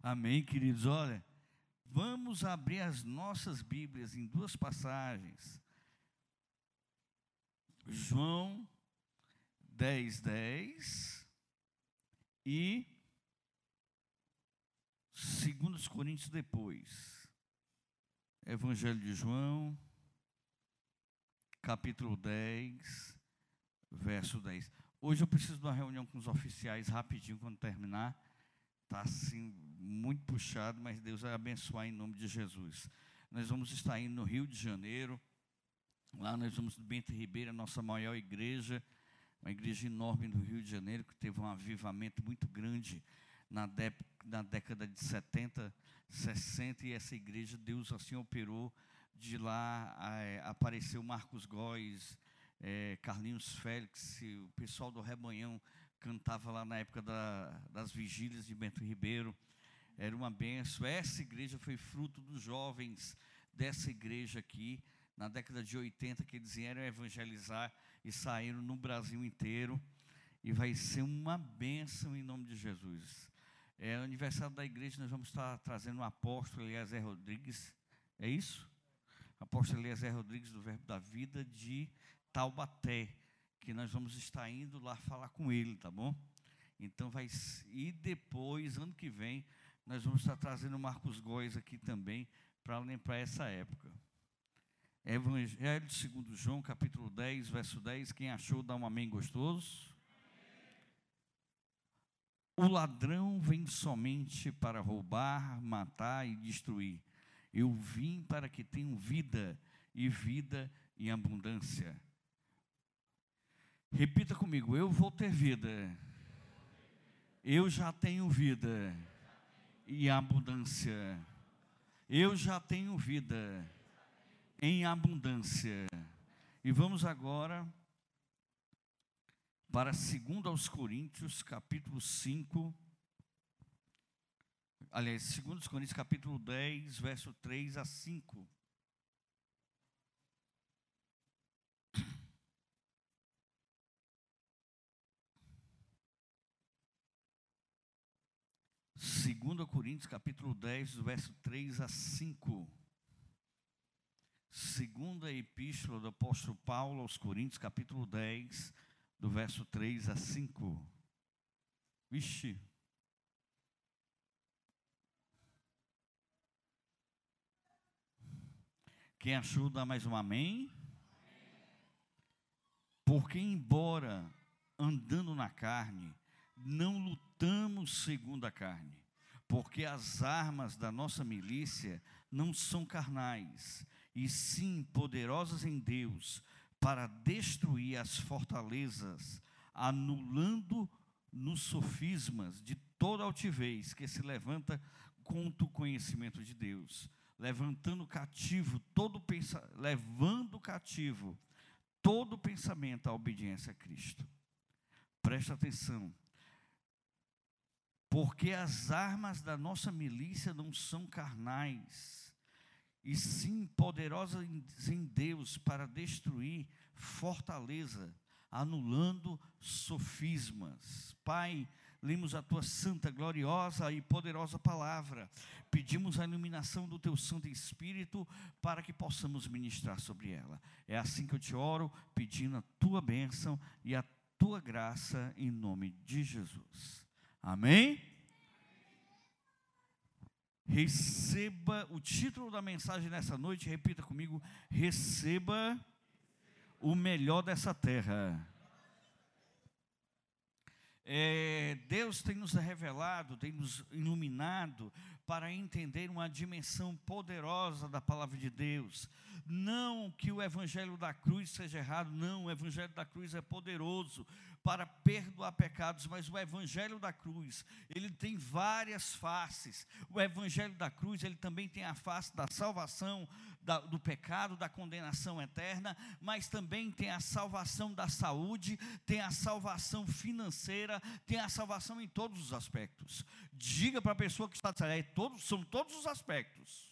Amém, queridos? Olha, vamos abrir as nossas Bíblias em duas passagens. João 10, 10 e 2 Coríntios depois. Evangelho de João, capítulo 10, verso 10. Hoje eu preciso de uma reunião com os oficiais rapidinho quando terminar. Está assim muito puxado, mas Deus vai abençoar em nome de Jesus. Nós vamos estar indo no Rio de Janeiro. Lá nós vamos no Bento Ribeiro, a nossa maior igreja, uma igreja enorme no Rio de Janeiro, que teve um avivamento muito grande na, de, na década de 70, 60, e essa igreja, Deus assim operou. De lá é, apareceu Marcos Góes, é, Carlinhos Félix, o pessoal do Rebanhão cantava lá na época da, das vigílias de Bento Ribeiro. Era uma benção. Essa igreja foi fruto dos jovens dessa igreja aqui, na década de 80, que eles vieram evangelizar e saíram no Brasil inteiro. E vai ser uma bênção em nome de Jesus. É aniversário da igreja, nós vamos estar trazendo o apóstolo Eliezer Rodrigues. É isso? Apóstolo Eliezer Rodrigues, do Verbo da Vida, de Taubaté, que nós vamos estar indo lá falar com ele, tá bom? Então vai e depois, ano que vem, nós vamos estar trazendo Marcos Góes aqui também para lembrar essa época. Evangelho segundo João, capítulo 10, verso 10, quem achou dá um amém gostoso. O ladrão vem somente para roubar, matar e destruir. Eu vim para que tenham vida e vida em abundância. Repita comigo: eu vou ter vida. Eu já tenho vida e abundância. Eu já tenho vida em abundância. E vamos agora para 2 aos Coríntios, capítulo 5. Aliás, 2 Coríntios, capítulo 10, verso 3 a 5. Segunda Coríntios, capítulo 10, verso 3 a 5. Segunda epístola do apóstolo Paulo aos Coríntios, capítulo 10, do verso 3 a 5. Vixe. Quem achou, dá mais um amém. Porque, embora andando na carne, não lutamos segundo a carne, porque as armas da nossa milícia não são carnais, e sim poderosas em Deus para destruir as fortalezas, anulando nos sofismas de toda altivez que se levanta contra o conhecimento de Deus, levantando cativo todo pensa, levando cativo todo pensamento à obediência a Cristo. Presta atenção. Porque as armas da nossa milícia não são carnais, e sim poderosas em Deus para destruir fortaleza, anulando sofismas. Pai, lemos a tua santa, gloriosa e poderosa palavra. Pedimos a iluminação do teu Santo Espírito para que possamos ministrar sobre ela. É assim que eu te oro, pedindo a tua bênção e a tua graça em nome de Jesus. Amém? Receba o título da mensagem nessa noite, repita comigo: receba o melhor dessa terra. É, Deus tem nos revelado, tem nos iluminado para entender uma dimensão poderosa da palavra de Deus. Não que o evangelho da cruz seja errado, não, o evangelho da cruz é poderoso para perdoar pecados, mas o evangelho da cruz, ele tem várias faces. O evangelho da cruz, ele também tem a face da salvação da, do pecado, da condenação eterna, mas também tem a salvação da saúde, tem a salvação financeira, tem a salvação em todos os aspectos. Diga para a pessoa que está dizendo, é todos, são todos os aspectos.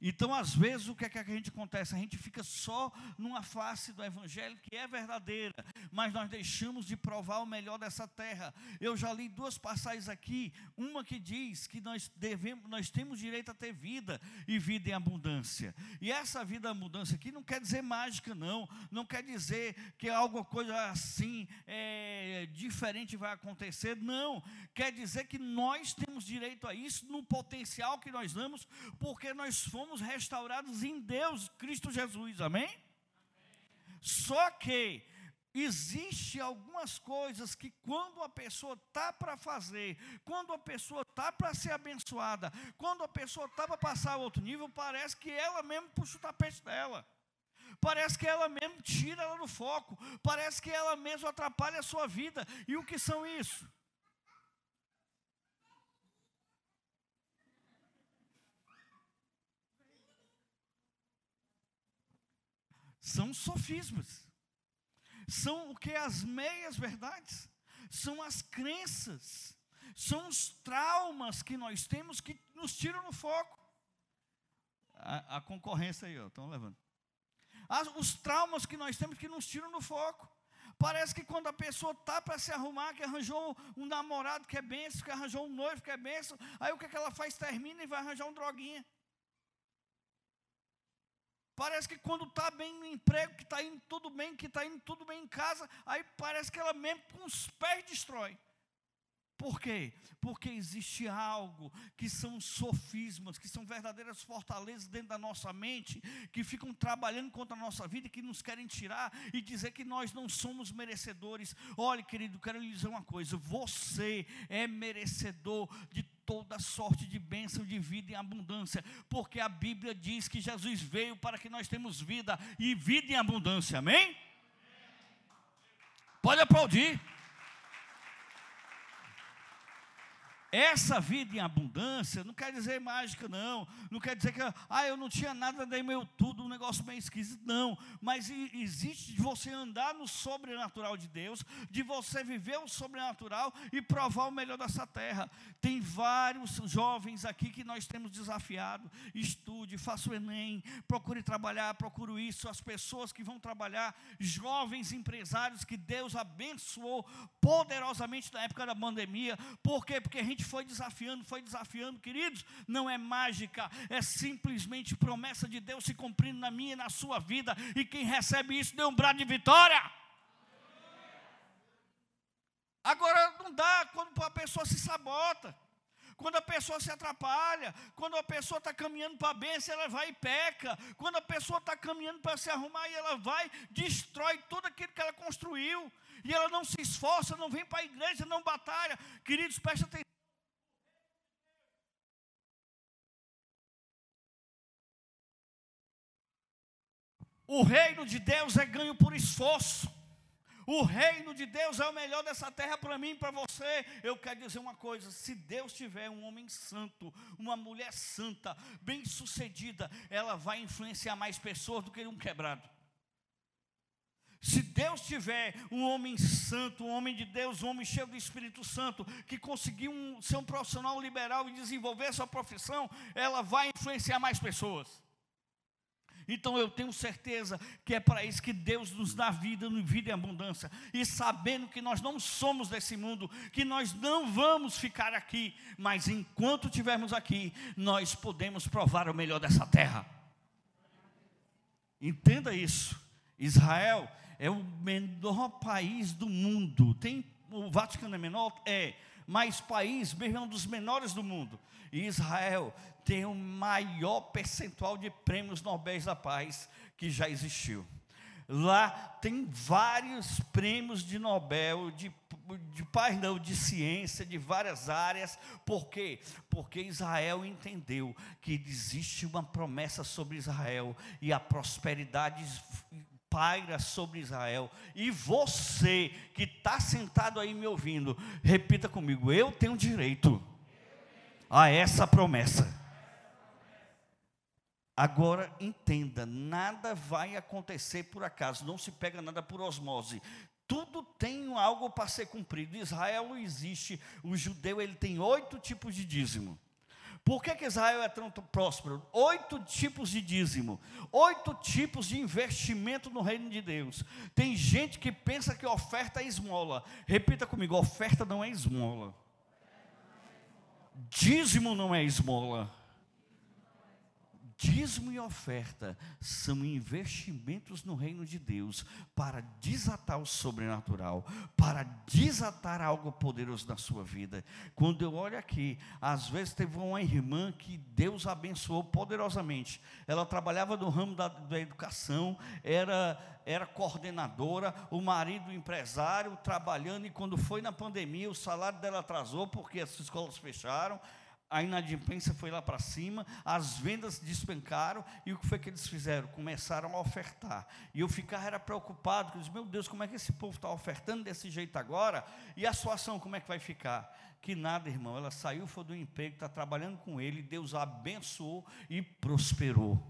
Então, às vezes, o que é que a gente acontece? A gente fica só numa face do Evangelho que é verdadeira, mas nós deixamos de provar o melhor dessa terra. Eu já li duas passagens aqui, uma que diz que nós devemos, nós temos direito a ter vida e vida em abundância. E essa vida em abundância aqui não quer dizer mágica, não. Não quer dizer que algo coisa assim é, diferente vai acontecer. Não. Quer dizer que nós temos direito a isso no potencial que nós damos, porque nós fomos somos restaurados em Deus, Cristo Jesus, amém? amém? Só que existe algumas coisas que quando a pessoa está para fazer, quando a pessoa está para ser abençoada, quando a pessoa está para passar a outro nível, parece que ela mesmo puxa o tapete dela. Parece que ela mesmo tira ela do foco, parece que ela mesmo atrapalha a sua vida. E o que são isso? São sofismas. São o que? As meias verdades. São as crenças. São os traumas que nós temos que nos tiram no foco. A, a concorrência aí, estão levando. As, os traumas que nós temos que nos tiram no foco. Parece que quando a pessoa está para se arrumar, que arranjou um namorado que é benção, que arranjou um noivo que é benção, aí o que, é que ela faz? Termina e vai arranjar um droguinha. Parece que quando está bem no emprego, que está indo tudo bem, que está indo tudo bem em casa, aí parece que ela mesmo com os pés destrói. Por quê? Porque existe algo que são sofismas, que são verdadeiras fortalezas dentro da nossa mente, que ficam trabalhando contra a nossa vida, que nos querem tirar e dizer que nós não somos merecedores. Olha, querido, quero lhe dizer uma coisa: você é merecedor de toda sorte de bênção de vida em abundância, porque a Bíblia diz que Jesus veio para que nós temos vida e vida em abundância, amém? Pode aplaudir. Essa vida em abundância não quer dizer mágica, não. Não quer dizer que, ah, eu não tinha nada, dei meu tudo, um negócio meio esquisito. Não. Mas existe de você andar no sobrenatural de Deus, de você viver o sobrenatural e provar o melhor dessa terra. Tem vários jovens aqui que nós temos desafiado. Estude, faça o Enem, procure trabalhar, procure isso. As pessoas que vão trabalhar, jovens empresários que Deus abençoou poderosamente na época da pandemia. Por quê? Porque a gente gente foi desafiando, foi desafiando, queridos, não é mágica, é simplesmente promessa de Deus se cumprindo na minha e na sua vida, e quem recebe isso deu um brado de vitória. Agora não dá quando a pessoa se sabota, quando a pessoa se atrapalha, quando a pessoa está caminhando para a bênção, ela vai e peca, quando a pessoa está caminhando para se arrumar e ela vai, destrói tudo aquilo que ela construiu, e ela não se esforça, não vem para a igreja, não batalha. Queridos, preste atenção. O reino de Deus é ganho por esforço. O reino de Deus é o melhor dessa terra para mim e para você. Eu quero dizer uma coisa: se Deus tiver um homem santo, uma mulher santa, bem-sucedida, ela vai influenciar mais pessoas do que um quebrado. Se Deus tiver um homem santo, um homem de Deus, um homem cheio do Espírito Santo, que conseguiu um, ser um profissional liberal e desenvolver sua profissão, ela vai influenciar mais pessoas. Então eu tenho certeza que é para isso que Deus nos dá vida, vida em abundância. E sabendo que nós não somos desse mundo, que nós não vamos ficar aqui, mas enquanto estivermos aqui, nós podemos provar o melhor dessa terra. Entenda isso. Israel é o menor país do mundo. Tem o Vaticano é menor? É, mas país mesmo é um dos menores do mundo. E Israel tem o maior percentual de prêmios Nobel da Paz que já existiu. Lá tem vários prêmios de Nobel, de, de paz não, de ciência, de várias áreas. Por quê? Porque Israel entendeu que existe uma promessa sobre Israel e a prosperidade paira sobre Israel. E você que está sentado aí me ouvindo, repita comigo: eu tenho direito a essa promessa. Agora entenda, nada vai acontecer por acaso, não se pega nada por osmose. Tudo tem algo para ser cumprido. Israel existe, o judeu ele tem oito tipos de dízimo. Por que, que Israel é tão próspero? Oito tipos de dízimo, oito tipos de investimento no reino de Deus. Tem gente que pensa que oferta é esmola. Repita comigo: oferta não é esmola. Dízimo não é esmola. Dízimo e oferta são investimentos no reino de Deus para desatar o sobrenatural, para desatar algo poderoso na sua vida. Quando eu olho aqui, às vezes teve uma irmã que Deus abençoou poderosamente. Ela trabalhava no ramo da, da educação, era era coordenadora, o marido empresário, trabalhando, e quando foi na pandemia, o salário dela atrasou porque as escolas fecharam, a inadimplência foi lá para cima, as vendas despencaram, e o que foi que eles fizeram? Começaram a ofertar. E eu ficava era preocupado, disse, meu Deus, como é que esse povo está ofertando desse jeito agora? E a situação, como é que vai ficar? Que nada, irmão, ela saiu, foi do emprego, está trabalhando com ele, Deus a abençoou e prosperou.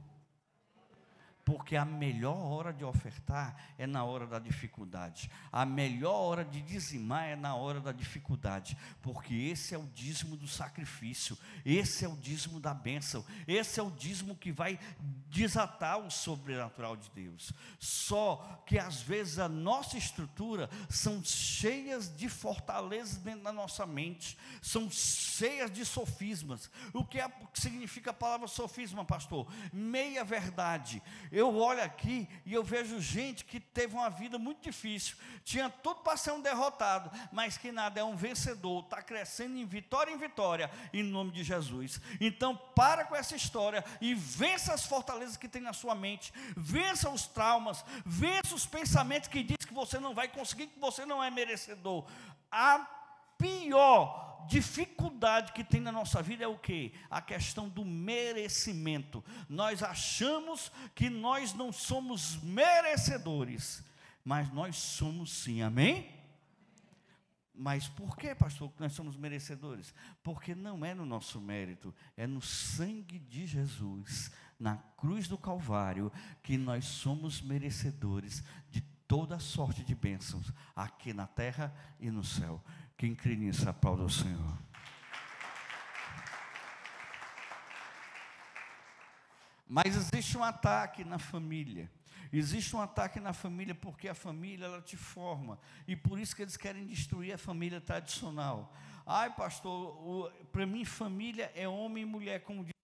Porque a melhor hora de ofertar é na hora da dificuldade. A melhor hora de dizimar é na hora da dificuldade. Porque esse é o dízimo do sacrifício. Esse é o dízimo da bênção. Esse é o dízimo que vai desatar o sobrenatural de Deus. Só que às vezes a nossa estrutura são cheias de fortalezas dentro da nossa mente. São cheias de sofismas. O que, é, o que significa a palavra sofisma, pastor? Meia verdade eu olho aqui e eu vejo gente que teve uma vida muito difícil, tinha tudo para ser um derrotado, mas que nada, é um vencedor, está crescendo em vitória em vitória, em nome de Jesus. Então, para com essa história e vença as fortalezas que tem na sua mente, vença os traumas, vença os pensamentos que diz que você não vai conseguir, que você não é merecedor. A pior dificuldade que tem na nossa vida é o que? A questão do merecimento. Nós achamos que nós não somos merecedores, mas nós somos sim, amém? Mas por que, pastor, que nós somos merecedores? Porque não é no nosso mérito, é no sangue de Jesus, na cruz do Calvário, que nós somos merecedores de toda sorte de bênçãos, aqui na terra e no céu. Quem crê nisso, aplauda o Senhor. Mas existe um ataque na família. Existe um ataque na família porque a família ela te forma. E por isso que eles querem destruir a família tradicional. Ai, pastor, para mim família é homem e mulher, como diz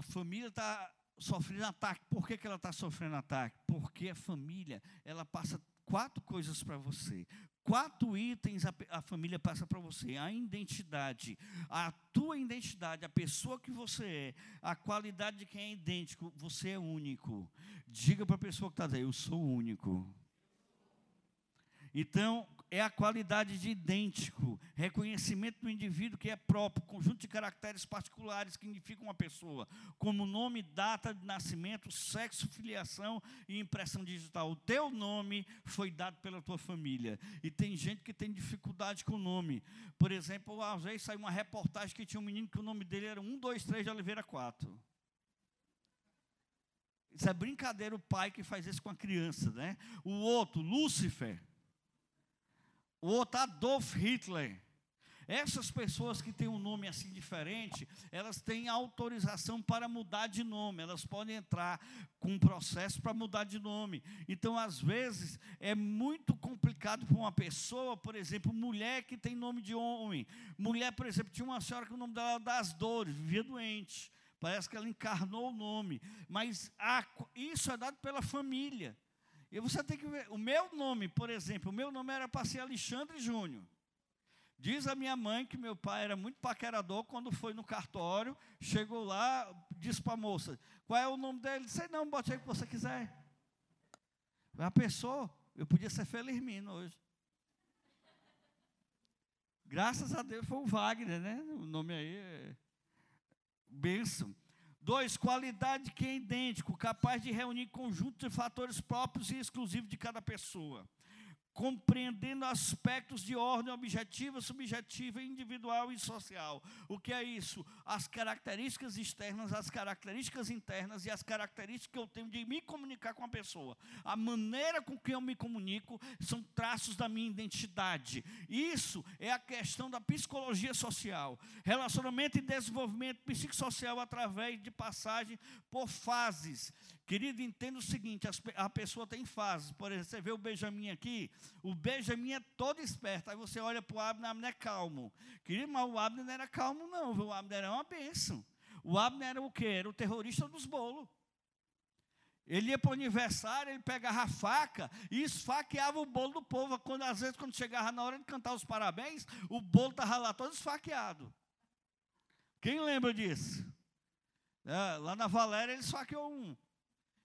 a família está sofrendo ataque. Por que, que ela está sofrendo ataque? Porque a família, ela passa quatro coisas para você. Quatro itens a, a família passa para você: a identidade, a tua identidade, a pessoa que você é, a qualidade de quem é idêntico, você é único. Diga para a pessoa que está aí: eu sou único. Então, é a qualidade de idêntico, reconhecimento do indivíduo que é próprio, conjunto de caracteres particulares que identificam uma pessoa, como nome, data de nascimento, sexo, filiação e impressão digital. O teu nome foi dado pela tua família. E tem gente que tem dificuldade com o nome. Por exemplo, às vezes saiu uma reportagem que tinha um menino que o nome dele era 1, 2, 3 de Oliveira 4. Isso é brincadeira o pai que faz isso com a criança, né? O outro, Lúcifer outro Adolf Hitler. Essas pessoas que têm um nome assim diferente, elas têm autorização para mudar de nome, elas podem entrar com um processo para mudar de nome. Então, às vezes, é muito complicado para uma pessoa, por exemplo, mulher que tem nome de homem. Mulher, por exemplo, tinha uma senhora que o nome dela era das dores, vivia doente. Parece que ela encarnou o nome. Mas a, isso é dado pela família. E você tem que ver, o meu nome, por exemplo, o meu nome era para ser Alexandre Júnior. Diz a minha mãe que meu pai era muito paquerador quando foi no cartório, chegou lá, disse para a moça, qual é o nome dele? Sei não, bote aí o que você quiser. A pessoa, eu podia ser Felizmino hoje. Graças a Deus foi o Wagner, né? O nome aí é bênção. Dois, qualidade que é idêntico, capaz de reunir conjunto de fatores próprios e exclusivos de cada pessoa. Compreendendo aspectos de ordem objetiva, subjetiva, individual e social. O que é isso? As características externas, as características internas e as características que eu tenho de me comunicar com a pessoa. A maneira com que eu me comunico são traços da minha identidade. Isso é a questão da psicologia social. Relacionamento e desenvolvimento psicossocial através de passagem por fases. Querido, entenda o seguinte: a pessoa tem fases. Por exemplo, você vê o Benjamin aqui, o Benjamin é todo esperto. Aí você olha para o Abner, o Abner é calmo. Querido, mas o Abner não era calmo, não. O Abner era uma bênção. O Abner era o quê? Era o terrorista dos bolos. Ele ia para o aniversário, ele pegava a faca e esfaqueava o bolo do povo. Quando, às vezes, quando chegava na hora de cantar os parabéns, o bolo estava lá todo esfaqueado. Quem lembra disso? É, lá na Valéria ele esfaqueou um.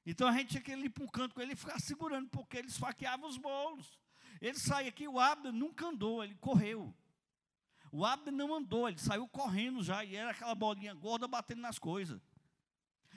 Então a gente tinha que ir para um canto com ele e ficar segurando, porque ele esfaqueava os bolos. Ele saiu aqui, o Abner nunca andou, ele correu. O Abner não andou, ele saiu correndo já, e era aquela bolinha gorda batendo nas coisas.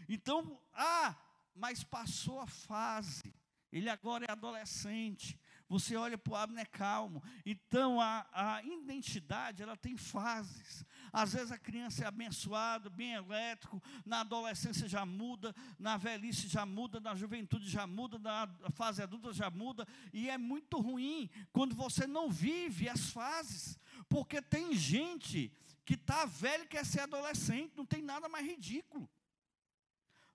Então, ah, mas passou a fase. Ele agora é adolescente. Você olha para o Abner calmo. Então, a, a identidade, ela tem fases. Às vezes a criança é abençoada, bem elétrico, na adolescência já muda, na velhice já muda, na juventude já muda, na fase adulta já muda, e é muito ruim quando você não vive as fases, porque tem gente que está velho e quer ser adolescente, não tem nada mais ridículo.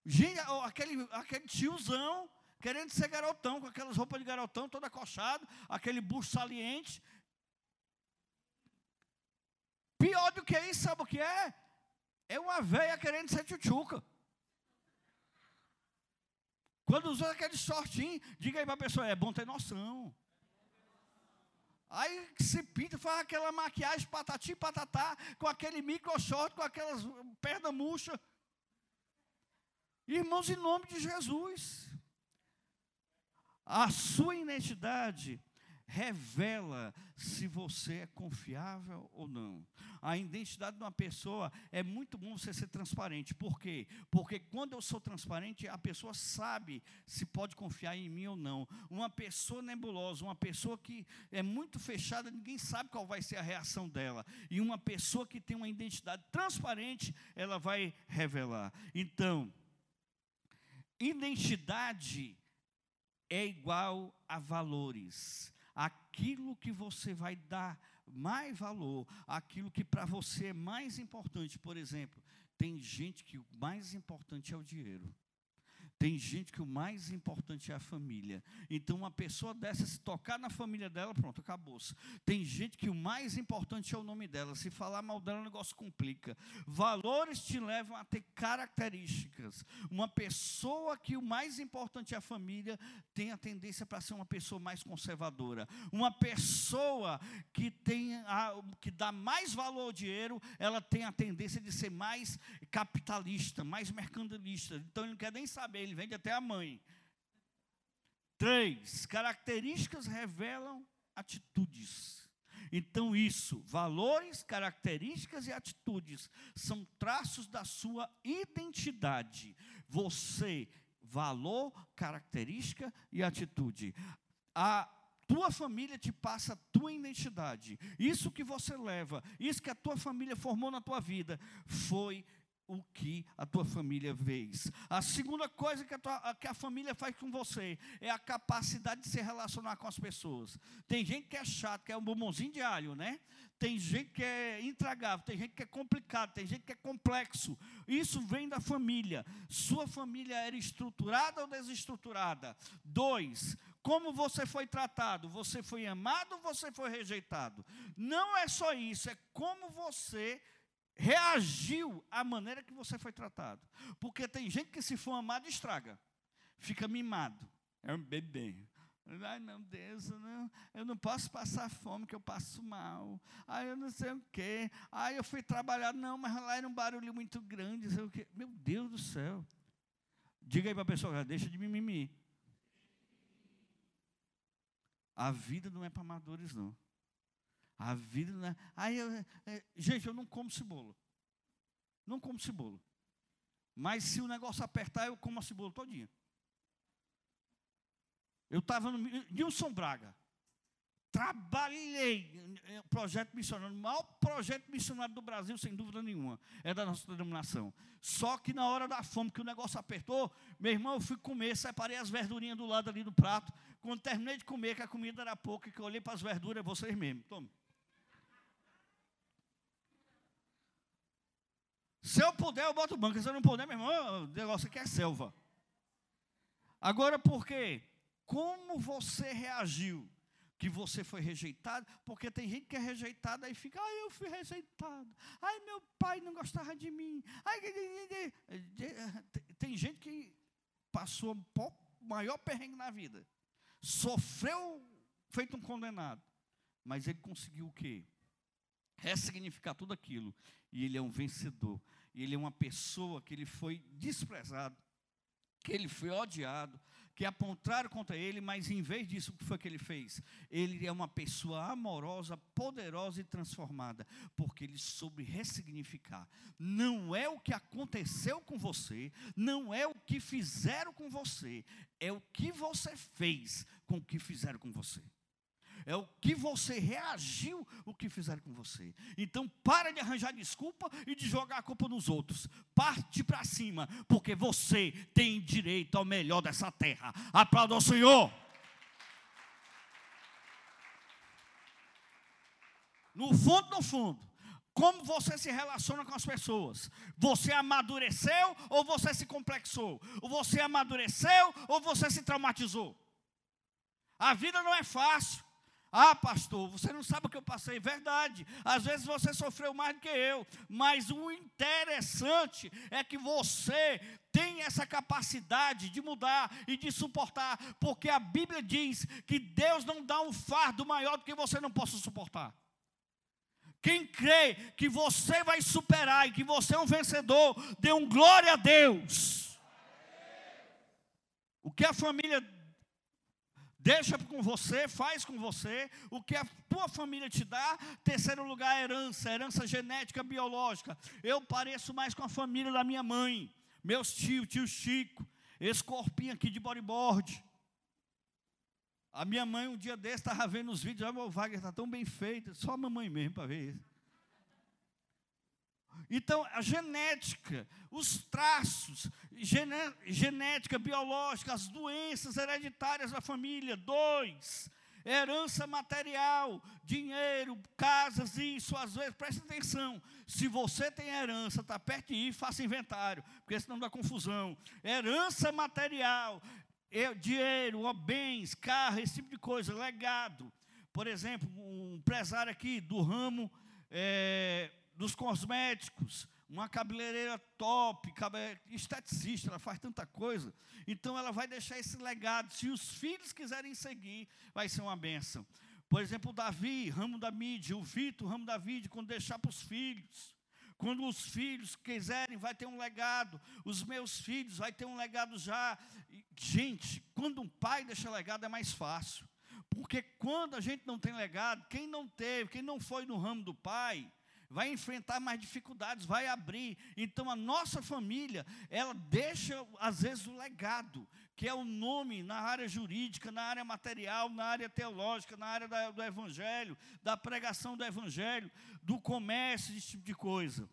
Gente, aquele, aquele tiozão querendo ser garotão, com aquelas roupas de garotão, todo acochado, aquele bucho saliente, Pior do que isso, sabe o que é? É uma velha querendo ser tchutchuca. Quando usa aquele shortinho, diga aí para a pessoa, é bom ter noção. Aí se pinta, faz aquela maquiagem patati patatá, com aquele micro short, com aquelas pernas murchas. Irmãos, em nome de Jesus, a sua identidade revela se você é confiável ou não. A identidade de uma pessoa é muito bom você ser transparente. Por quê? Porque quando eu sou transparente, a pessoa sabe se pode confiar em mim ou não. Uma pessoa nebulosa, uma pessoa que é muito fechada, ninguém sabe qual vai ser a reação dela. E uma pessoa que tem uma identidade transparente, ela vai revelar. Então, identidade é igual a valores aquilo que você vai dar mais valor, aquilo que para você é mais importante. Por exemplo, tem gente que o mais importante é o dinheiro. Tem gente que o mais importante é a família. Então, uma pessoa dessa, se tocar na família dela, pronto, acabou-se. Tem gente que o mais importante é o nome dela. Se falar mal dela, o negócio complica. Valores te levam a ter características. Uma pessoa que o mais importante é a família tem a tendência para ser uma pessoa mais conservadora. Uma pessoa que tem a, que dá mais valor ao dinheiro, ela tem a tendência de ser mais capitalista, mais mercantilista. Então, ele não quer nem saber, ele ele vende até a mãe. Três, características revelam atitudes. Então, isso, valores, características e atitudes, são traços da sua identidade. Você, valor, característica e atitude. A tua família te passa a tua identidade. Isso que você leva, isso que a tua família formou na tua vida, foi o que a tua família fez. A segunda coisa que a, tua, que a família faz com você é a capacidade de se relacionar com as pessoas. Tem gente que é chato, que é um bombonzinho de alho, né? Tem gente que é intragável, tem gente que é complicado, tem gente que é complexo. Isso vem da família. Sua família era estruturada ou desestruturada? Dois, como você foi tratado? Você foi amado ou você foi rejeitado? Não é só isso, é como você reagiu à maneira que você foi tratado. Porque tem gente que se for amado estraga, fica mimado, é um bebê. Ai, meu Deus, eu não, eu não posso passar fome, que eu passo mal. Ai, eu não sei o quê. Ai, eu fui trabalhar, não, mas lá era um barulho muito grande. Sei o quê. Meu Deus do céu. Diga aí para a pessoa, deixa de mimimi. A vida não é para amadores, não. A vida não é. Aí eu, é, gente, eu não como cebola. Não como cebola. Mas se o negócio apertar, eu como a cebola todinha. Eu estava no Nilson Braga. trabalhei projeto missionário, o maior projeto missionário do Brasil, sem dúvida nenhuma, é da nossa denominação. Só que na hora da fome, que o negócio apertou, meu irmão, eu fui comer, separei as verdurinhas do lado ali do prato. Quando terminei de comer, que a comida era pouca, que eu olhei para as verduras, vocês mesmos, tome. Se eu puder, eu boto banco. Se eu não puder, meu irmão, o negócio aqui é selva. Agora, por quê? Como você reagiu? Que você foi rejeitado? Porque tem gente que é rejeitada e fica, ai, eu fui rejeitado. Ai, meu pai não gostava de mim. Ai, tem gente que passou o maior perrengue na vida. Sofreu feito um condenado. Mas ele conseguiu o quê? Ressignificar tudo aquilo. E ele é um vencedor. E ele é uma pessoa que ele foi desprezado, que ele foi odiado, que apontaram contra ele, mas em vez disso, o que foi que ele fez? Ele é uma pessoa amorosa, poderosa e transformada, porque ele soube ressignificar. Não é o que aconteceu com você, não é o que fizeram com você, é o que você fez com o que fizeram com você é o que você reagiu o que fizeram com você. Então para de arranjar desculpa e de jogar a culpa nos outros. Parte para cima, porque você tem direito ao melhor dessa terra. Aplauda ao Senhor. No fundo, no fundo, como você se relaciona com as pessoas? Você amadureceu ou você se complexou? Você amadureceu ou você se traumatizou? A vida não é fácil. Ah, pastor, você não sabe o que eu passei. Verdade. Às vezes você sofreu mais do que eu. Mas o interessante é que você tem essa capacidade de mudar e de suportar. Porque a Bíblia diz que Deus não dá um fardo maior do que você não possa suportar. Quem crê que você vai superar e que você é um vencedor, dê um glória a Deus. O que a família Deixa com você, faz com você o que a tua família te dá. Terceiro lugar, herança, herança genética, biológica. Eu pareço mais com a família da minha mãe, meus tios, tio Chico, esse corpinho aqui de bodyboard. A minha mãe, um dia desse, estava vendo os vídeos, olha, o Wagner está tão bem feito, só a mamãe mesmo para ver isso. Então, a genética, os traços, genética biológica, as doenças hereditárias da família. Dois, herança material, dinheiro, casas, isso, às vezes, preste atenção. Se você tem herança, está perto de ir, faça inventário, porque senão dá confusão. Herança material, dinheiro, bens, carro, esse tipo de coisa, legado. Por exemplo, um empresário aqui do ramo. É, dos cosméticos, uma cabeleireira top, esteticista, ela faz tanta coisa. Então ela vai deixar esse legado. Se os filhos quiserem seguir, vai ser uma benção. Por exemplo, o Davi, ramo da mídia, o Vitor, ramo da mídia, quando deixar para os filhos. Quando os filhos quiserem, vai ter um legado. Os meus filhos vai ter um legado já. Gente, quando um pai deixa legado é mais fácil. Porque quando a gente não tem legado, quem não teve, quem não foi no ramo do pai, vai enfrentar mais dificuldades, vai abrir. Então a nossa família, ela deixa às vezes o legado, que é o nome na área jurídica, na área material, na área teológica, na área do evangelho, da pregação do evangelho, do comércio, esse tipo de coisa.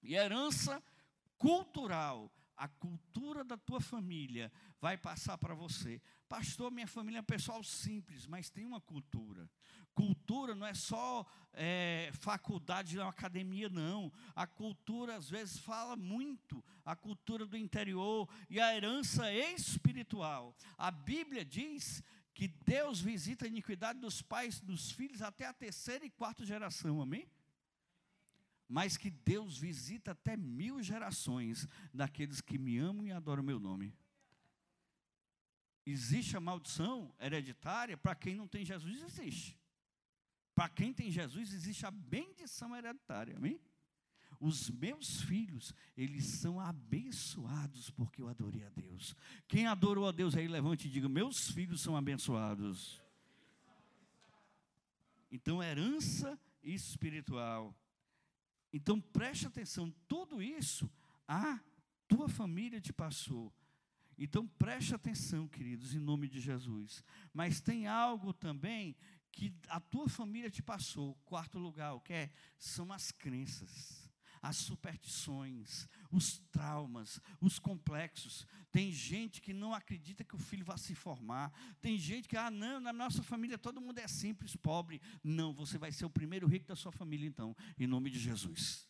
E herança cultural, a cultura da tua família vai passar para você. Pastor, minha família é um pessoal simples, mas tem uma cultura. Cultura não é só é, faculdade uma academia, não. A cultura, às vezes, fala muito, a cultura do interior e a herança espiritual. A Bíblia diz que Deus visita a iniquidade dos pais, dos filhos, até a terceira e quarta geração, amém? Mas que Deus visita até mil gerações daqueles que me amam e adoram o meu nome. Existe a maldição hereditária para quem não tem Jesus? Existe. Para quem tem Jesus, existe a bendição hereditária, amém? Os meus filhos, eles são abençoados porque eu adorei a Deus. Quem adorou a Deus aí, levante e diga: Meus filhos são abençoados. Então, herança espiritual. Então, preste atenção: tudo isso a tua família te passou. Então, preste atenção, queridos, em nome de Jesus. Mas tem algo também que a tua família te passou. Quarto lugar, o que é? São as crenças, as superstições, os traumas, os complexos. Tem gente que não acredita que o filho vai se formar. Tem gente que, ah, não, na nossa família todo mundo é simples, pobre. Não, você vai ser o primeiro rico da sua família, então, em nome de Jesus.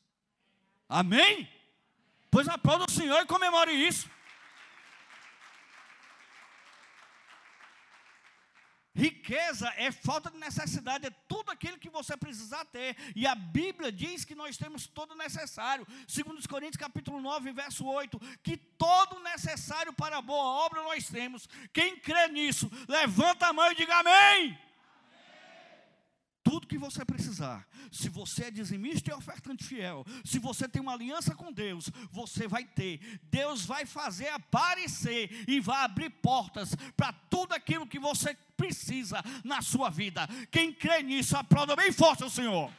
Amém? Pois aplauda o Senhor e comemore isso. Riqueza é falta de necessidade, é tudo aquilo que você precisar ter. E a Bíblia diz que nós temos todo necessário. Segundo os Coríntios capítulo 9, verso 8, que todo necessário para a boa obra nós temos. Quem crê nisso, levanta a mão e diga amém tudo que você precisar. Se você é dizimista e ofertante fiel, se você tem uma aliança com Deus, você vai ter. Deus vai fazer aparecer e vai abrir portas para tudo aquilo que você precisa na sua vida. Quem crê nisso, aplauda bem forte o Senhor.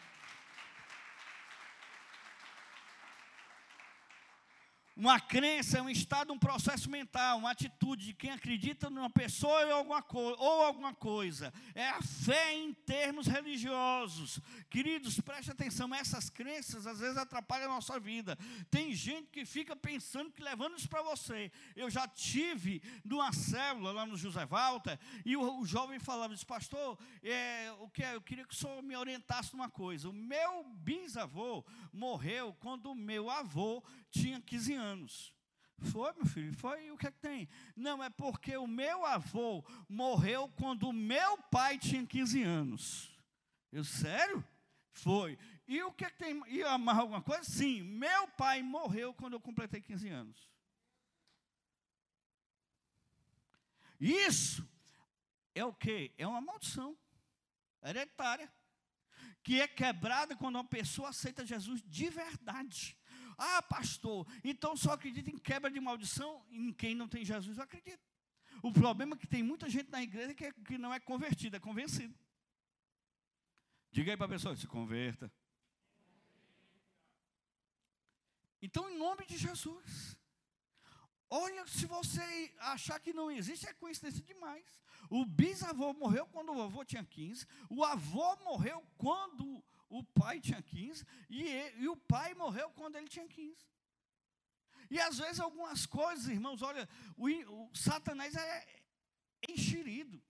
Uma crença é um estado, um processo mental, uma atitude de quem acredita numa pessoa ou alguma, ou alguma coisa. É a fé em termos religiosos. Queridos, preste atenção, essas crenças às vezes atrapalham a nossa vida. Tem gente que fica pensando que levando isso para você. Eu já tive numa célula lá no José Walter, e o, o jovem falava, disse, pastor, é, o que é? eu queria que o senhor me orientasse numa coisa. O meu bisavô morreu quando o meu avô tinha 15 anos. Foi, meu filho, foi. O que é que tem? Não, é porque o meu avô morreu quando o meu pai tinha 15 anos. Eu, sério? Foi. E o que é que tem? E amarrar alguma coisa? Sim, meu pai morreu quando eu completei 15 anos. Isso é o que? É uma maldição hereditária que é quebrada quando uma pessoa aceita Jesus de verdade. Ah, pastor, então só acredita em quebra de maldição em quem não tem Jesus, eu acredito. O problema é que tem muita gente na igreja que, é, que não é convertida, é convencida. Diga aí para a pessoa, se converta. Então, em nome de Jesus. Olha, se você achar que não existe, é coincidência demais. O bisavô morreu quando o avô tinha 15, o avô morreu quando o pai tinha 15 e, ele, e o pai morreu quando ele tinha 15. E às vezes algumas coisas, irmãos, olha, o, o Satanás é enxerido.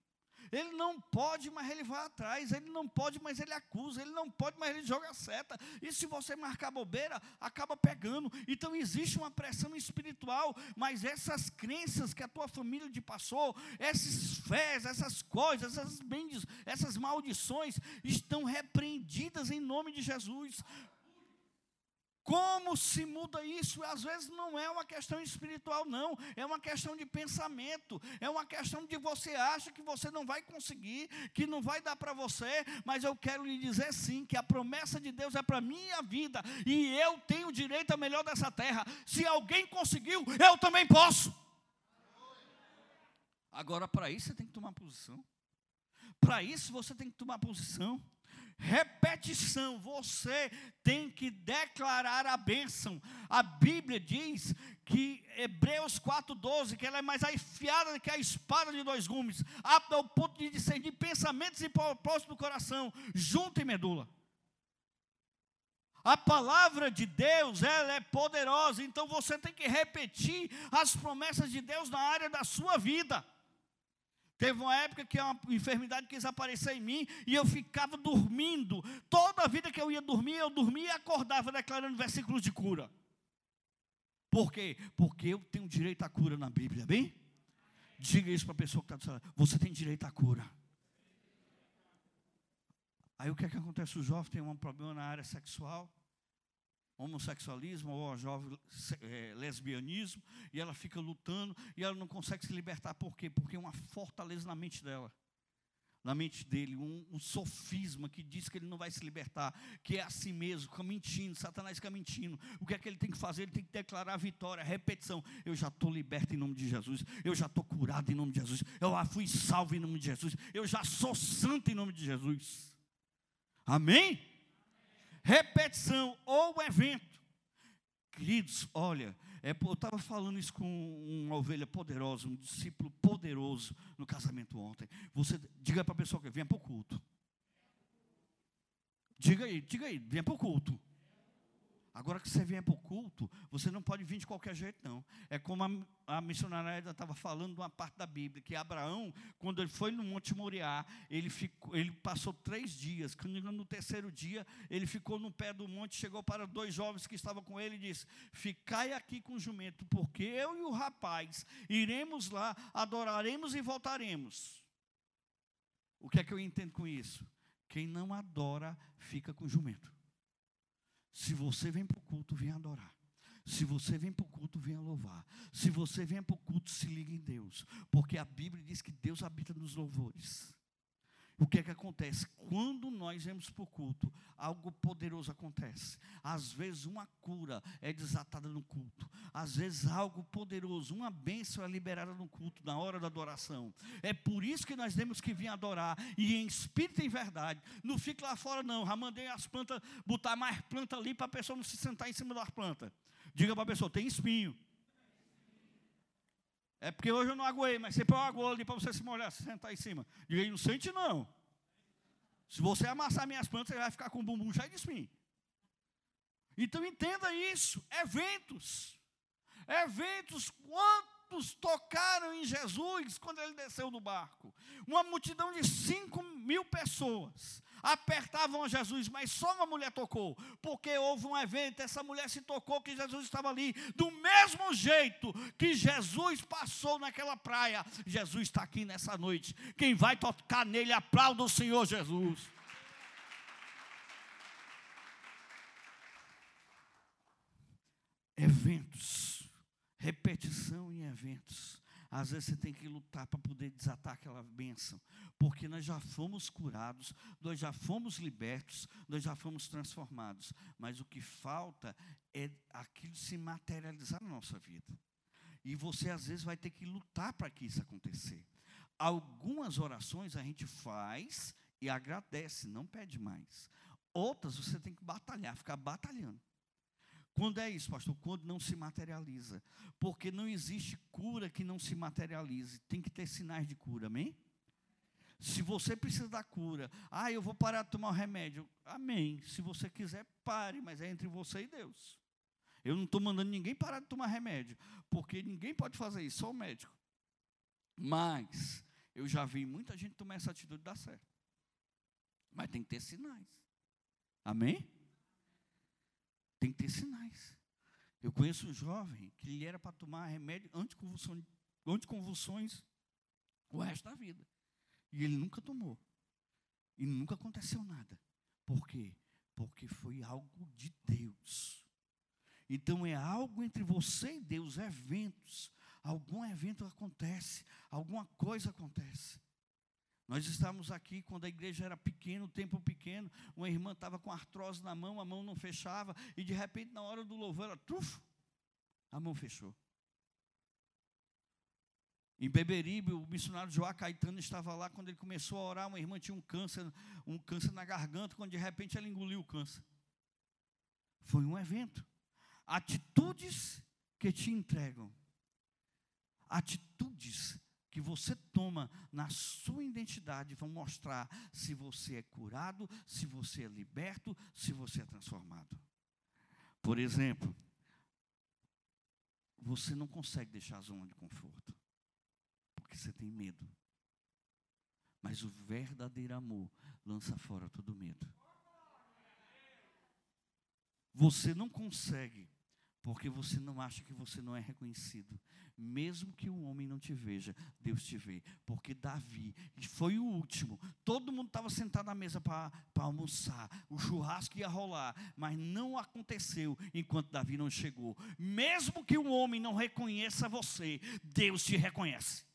Ele não pode, mas ele vai atrás. Ele não pode, mas ele acusa. Ele não pode, mas ele joga seta. E se você marcar bobeira, acaba pegando. Então existe uma pressão espiritual, mas essas crenças que a tua família te passou, esses fés, essas coisas, essas bendes, essas maldições, estão repreendidas em nome de Jesus. Como se muda isso? Às vezes não é uma questão espiritual, não. É uma questão de pensamento. É uma questão de você acha que você não vai conseguir, que não vai dar para você. Mas eu quero lhe dizer sim, que a promessa de Deus é para minha vida. E eu tenho direito a melhor dessa terra. Se alguém conseguiu, eu também posso. Agora, para isso você tem que tomar posição. Para isso você tem que tomar posição repetição, você tem que declarar a bênção. A Bíblia diz que Hebreus 4,12, que ela é mais afiada que a espada de dois gumes, apta ao ponto de discernir pensamentos e propósitos do coração, junto e medula. A palavra de Deus, ela é poderosa, então você tem que repetir as promessas de Deus na área da sua vida. Teve uma época que uma enfermidade quis aparecer em mim e eu ficava dormindo. Toda a vida que eu ia dormir, eu dormia e acordava declarando versículos de cura. Por quê? Porque eu tenho direito à cura na Bíblia, bem? Diga isso para a pessoa que está do. Você tem direito à cura. Aí o que é que acontece? O jovem tem um problema na área sexual homossexualismo ou jovem é, lesbianismo e ela fica lutando e ela não consegue se libertar por quê? Porque é uma fortaleza na mente dela. Na mente dele, um, um sofisma que diz que ele não vai se libertar, que é assim mesmo, fica mentindo, Satanás fica mentindo. O que é que ele tem que fazer? Ele tem que declarar a vitória, a repetição. Eu já estou liberto em nome de Jesus, eu já estou curado em nome de Jesus, eu já fui salvo em nome de Jesus, eu já sou santo em nome de Jesus. Amém? repetição ou evento. Queridos, olha, é, eu estava falando isso com uma ovelha poderosa, um discípulo poderoso no casamento ontem. Você diga para a pessoa que venha para o culto. Diga aí, diga aí, venha para o culto. Agora que você vem para o culto, você não pode vir de qualquer jeito, não. É como a, a missionária estava falando de uma parte da Bíblia, que Abraão, quando ele foi no Monte Moriá, ele, ficou, ele passou três dias. No terceiro dia, ele ficou no pé do monte, chegou para dois jovens que estavam com ele e disse: Ficai aqui com o jumento, porque eu e o rapaz iremos lá, adoraremos e voltaremos. O que é que eu entendo com isso? Quem não adora, fica com o jumento. Se você vem para o culto, vem adorar. Se você vem para o culto, venha louvar. Se você vem para o culto, se liga em Deus. Porque a Bíblia diz que Deus habita nos louvores. O que é que acontece? Quando nós vemos para o culto, algo poderoso acontece. Às vezes uma cura é desatada no culto. Às vezes algo poderoso, uma bênção é liberada no culto, na hora da adoração. É por isso que nós temos que vir adorar, e em espírito e em verdade. Não fique lá fora não, já mandei as plantas, botar mais planta ali para a pessoa não se sentar em cima das plantas. Diga para a pessoa, tem espinho. É porque hoje eu não aguei, mas você põe uma aguou ali para você se molhar, se sentar em cima. Diga não sente não. Se você amassar minhas plantas, você vai ficar com o bumbum cheio de espinho. Então entenda isso. Eventos. Eventos. Quantos tocaram em Jesus quando ele desceu do barco? Uma multidão de 5 mil pessoas apertavam a Jesus, mas só uma mulher tocou, porque houve um evento, essa mulher se tocou que Jesus estava ali, do mesmo jeito que Jesus passou naquela praia, Jesus está aqui nessa noite. Quem vai tocar nele, aplauda o Senhor Jesus. Eventos, repetição em eventos. Às vezes você tem que lutar para poder desatar aquela bênção, porque nós já fomos curados, nós já fomos libertos, nós já fomos transformados, mas o que falta é aquilo se materializar na nossa vida. E você às vezes vai ter que lutar para que isso acontecer. Algumas orações a gente faz e agradece, não pede mais. Outras você tem que batalhar, ficar batalhando. Quando é isso, pastor? Quando não se materializa. Porque não existe cura que não se materialize. Tem que ter sinais de cura, amém? Se você precisa da cura, ah, eu vou parar de tomar o remédio. Amém. Se você quiser, pare, mas é entre você e Deus. Eu não estou mandando ninguém parar de tomar remédio, porque ninguém pode fazer isso, só o médico. Mas eu já vi muita gente tomar essa atitude dar certo. Mas tem que ter sinais. Amém? Tem que ter sinais. Eu conheço um jovem que ele era para tomar remédio anticonvulsões, anticonvulsões o resto da vida. E ele nunca tomou. E nunca aconteceu nada. Por quê? Porque foi algo de Deus. Então é algo entre você e Deus, eventos. Algum evento acontece, alguma coisa acontece. Nós estávamos aqui quando a igreja era pequena, o tempo pequeno, uma irmã estava com artrose na mão, a mão não fechava, e de repente, na hora do louvor, ela, trufo, a mão fechou. Em Beberibe, o missionário Joá Caetano estava lá quando ele começou a orar, uma irmã tinha um câncer, um câncer na garganta, quando de repente ela engoliu o câncer. Foi um evento. Atitudes que te entregam. Atitudes que você toma na sua identidade vão mostrar se você é curado, se você é liberto, se você é transformado. Por exemplo, você não consegue deixar a zona de conforto, porque você tem medo. Mas o verdadeiro amor lança fora todo medo. Você não consegue porque você não acha que você não é reconhecido. Mesmo que o homem não te veja, Deus te vê. Porque Davi foi o último. Todo mundo estava sentado à mesa para almoçar. O churrasco ia rolar. Mas não aconteceu enquanto Davi não chegou. Mesmo que o homem não reconheça você, Deus te reconhece.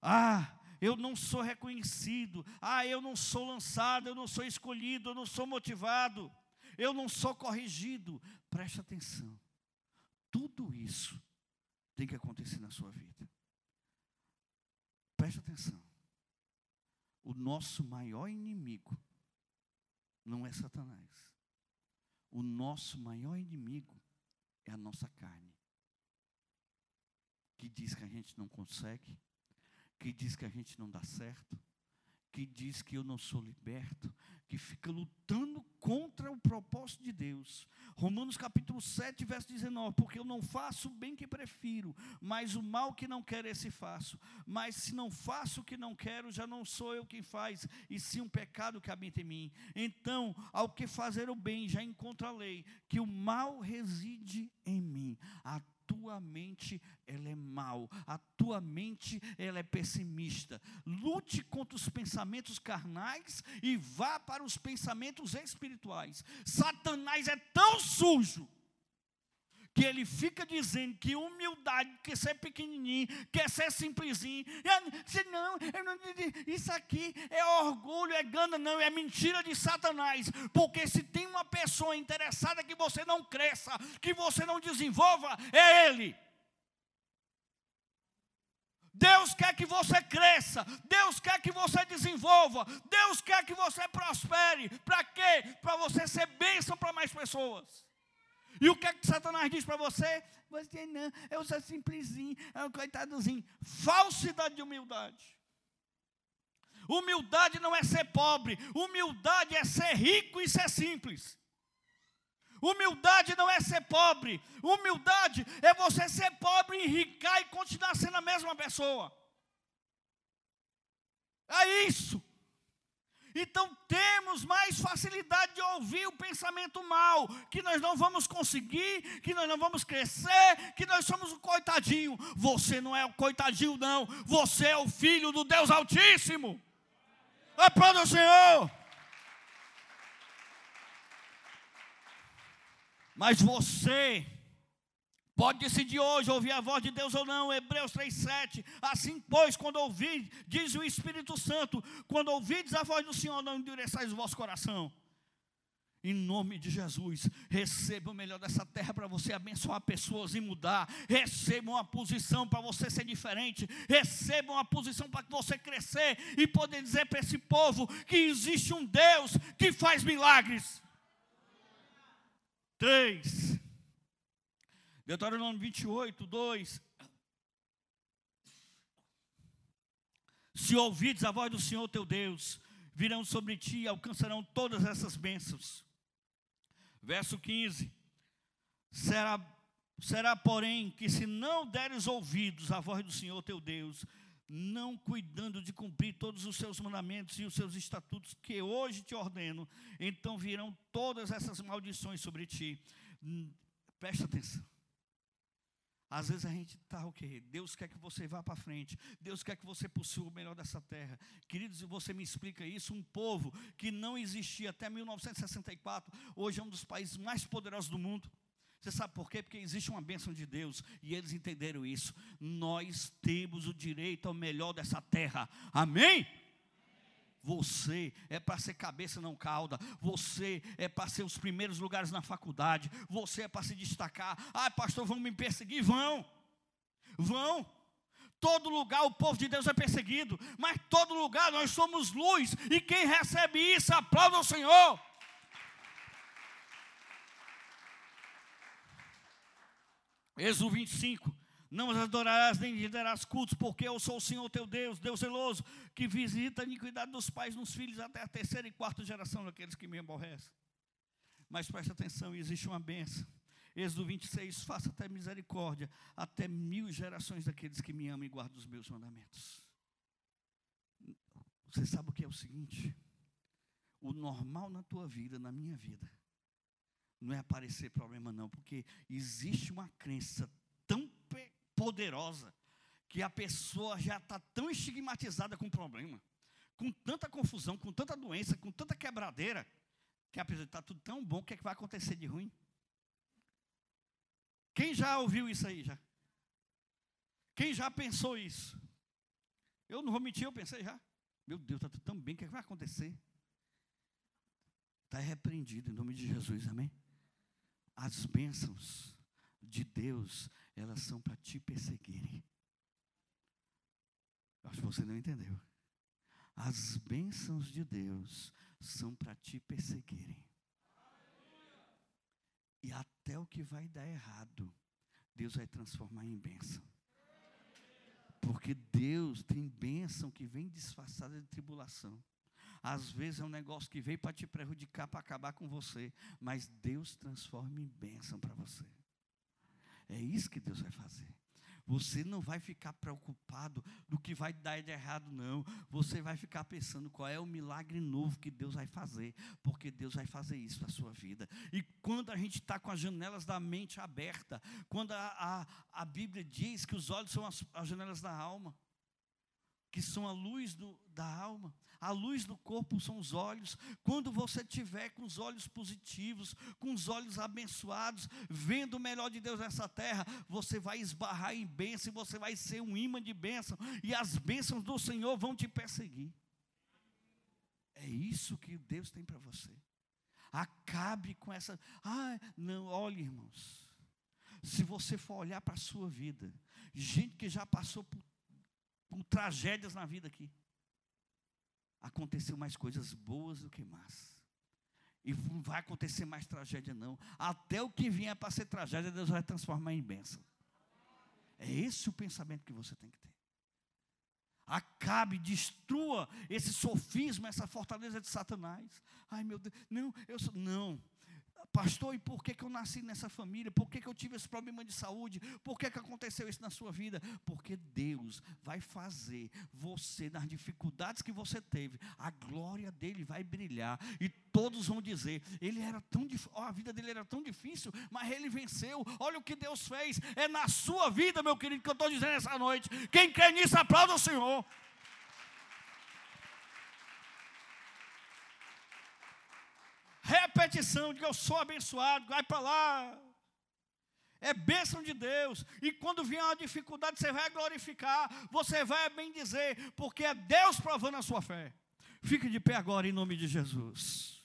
Ah, eu não sou reconhecido. Ah, eu não sou lançado. Eu não sou escolhido. Eu não sou motivado eu não sou corrigido. Preste atenção. Tudo isso tem que acontecer na sua vida. Preste atenção. O nosso maior inimigo não é Satanás. O nosso maior inimigo é a nossa carne. Que diz que a gente não consegue, que diz que a gente não dá certo, que diz que eu não sou liberto, que fica lutando contra o propósito de Deus. Romanos capítulo 7, verso 19: Porque eu não faço o bem que prefiro, mas o mal que não quero, esse faço. Mas se não faço o que não quero, já não sou eu quem faz, e sim um pecado que habita em mim. Então, ao que fazer o bem, já encontro a lei, que o mal reside em mim. A tua mente ela é mal, a tua mente ela é pessimista. Lute contra os pensamentos carnais e vá para os pensamentos espirituais. Satanás é tão sujo que ele fica dizendo que humildade, quer ser pequenininho, quer ser simplesinho. não, não, isso aqui é orgulho, é gana, não, é mentira de Satanás. Porque se tem uma pessoa interessada que você não cresça, que você não desenvolva, é ele. Deus quer que você cresça, Deus quer que você desenvolva, Deus quer que você prospere. Para quê? Para você ser bênção para mais pessoas. E o que é que Satanás diz para você? Você não, eu sou simplesinho, é um coitadozinho. Falsidade de humildade. Humildade não é ser pobre, humildade é ser rico e ser simples. Humildade não é ser pobre, humildade é você ser pobre, enricar e continuar sendo a mesma pessoa. É isso. Então temos mais facilidade de ouvir o pensamento mal, que nós não vamos conseguir, que nós não vamos crescer, que nós somos o coitadinho. Você não é o coitadinho, não. Você é o filho do Deus Altíssimo. Aplauda o Senhor. Mas você Pode decidir hoje ouvir a voz de Deus ou não, Hebreus 3,7. Assim, pois, quando ouvir, diz o Espírito Santo, quando ouvides a voz do Senhor, não endureçais o vosso coração. Em nome de Jesus, receba o melhor dessa terra para você abençoar pessoas e mudar. Receba uma posição para você ser diferente. Receba uma posição para você crescer e poder dizer para esse povo que existe um Deus que faz milagres. Três. Deuteronômio 28, 2. Se ouvides a voz do Senhor teu Deus, virão sobre ti e alcançarão todas essas bênçãos. Verso 15: será, será, porém, que se não deres ouvidos à voz do Senhor teu Deus, não cuidando de cumprir todos os seus mandamentos e os seus estatutos que hoje te ordeno, então virão todas essas maldições sobre ti. Hum, presta atenção. Às vezes a gente está o quê? Deus quer que você vá para frente. Deus quer que você possua o melhor dessa terra. Queridos, você me explica isso. Um povo que não existia até 1964, hoje é um dos países mais poderosos do mundo. Você sabe por quê? Porque existe uma bênção de Deus e eles entenderam isso. Nós temos o direito ao melhor dessa terra. Amém? Você é para ser cabeça, não cauda. Você é para ser os primeiros lugares na faculdade. Você é para se destacar. Ah, pastor, vão me perseguir? Vão. Vão. Todo lugar o povo de Deus é perseguido. Mas todo lugar nós somos luz. E quem recebe isso, aplauda o Senhor. Êxodo 25 não as adorarás nem lhe darás cultos, porque eu sou o Senhor teu Deus, Deus zeloso, que visita a iniquidade dos pais nos filhos até a terceira e quarta geração daqueles que me aborrecem. Mas presta atenção, existe uma benção. Êxodo 26, faça até misericórdia, até mil gerações daqueles que me amam e guardam os meus mandamentos. Você sabe o que é o seguinte? O normal na tua vida, na minha vida, não é aparecer problema, não, porque existe uma crença poderosa que a pessoa já está tão estigmatizada com o problema, com tanta confusão, com tanta doença, com tanta quebradeira, que a pessoa está tudo tão bom, o que, é que vai acontecer de ruim? Quem já ouviu isso aí já? Quem já pensou isso? Eu não vou mentir, eu pensei já. Meu Deus, está tudo tão bem, o que, é que vai acontecer? Está repreendido em nome de Jesus, amém? As bênçãos de Deus, elas são para te perseguirem. Acho que você não entendeu. As bênçãos de Deus são para te perseguirem. E até o que vai dar errado, Deus vai transformar em bênção. Porque Deus tem bênção que vem disfarçada de tribulação. Às vezes é um negócio que veio para te prejudicar, para acabar com você, mas Deus transforma em bênção para você. É isso que Deus vai fazer. Você não vai ficar preocupado do que vai dar de errado, não. Você vai ficar pensando qual é o milagre novo que Deus vai fazer, porque Deus vai fazer isso na sua vida. E quando a gente está com as janelas da mente aberta, quando a, a, a Bíblia diz que os olhos são as, as janelas da alma, que são a luz do, da alma. A luz do corpo são os olhos. Quando você tiver com os olhos positivos, com os olhos abençoados, vendo o melhor de Deus nessa terra, você vai esbarrar em bênção, você vai ser um imã de bênção, e as bênçãos do Senhor vão te perseguir. É isso que Deus tem para você. Acabe com essa. Ah, não, olhe, irmãos. Se você for olhar para a sua vida, gente que já passou por com tragédias na vida aqui. Aconteceu mais coisas boas do que más. E não vai acontecer mais tragédia, não. Até o que vier para ser tragédia, Deus vai transformar em bênção. É esse o pensamento que você tem que ter. Acabe, destrua esse sofisma, essa fortaleza de Satanás. Ai meu Deus, não, eu sou. Não, pastor, e por que, que eu nasci nessa família? Por que, que eu tive esse problema de saúde? Por que, que aconteceu isso na sua vida? Porque Deus vai fazer você, nas dificuldades que você teve, a glória dele vai brilhar, e todos vão dizer: ele era tão a vida dele era tão difícil, mas ele venceu. Olha o que Deus fez, é na sua vida, meu querido, que eu estou dizendo essa noite. Quem crê nisso, aplauda o Senhor. Repetição de que eu sou abençoado, vai para lá. É bênção de Deus. E quando vier uma dificuldade, você vai glorificar, você vai bem dizer, porque é Deus provando a sua fé. Fique de pé agora em nome de Jesus.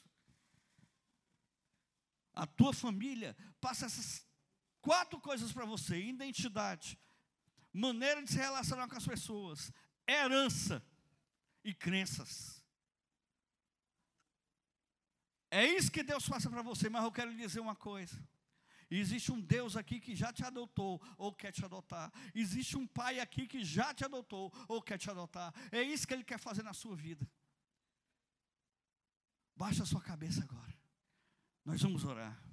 A tua família passa essas quatro coisas para você: identidade, maneira de se relacionar com as pessoas, herança e crenças. É isso que Deus faça para você, mas eu quero lhe dizer uma coisa. Existe um Deus aqui que já te adotou ou quer te adotar. Existe um Pai aqui que já te adotou ou quer te adotar. É isso que Ele quer fazer na sua vida. Baixa a sua cabeça agora. Nós vamos orar.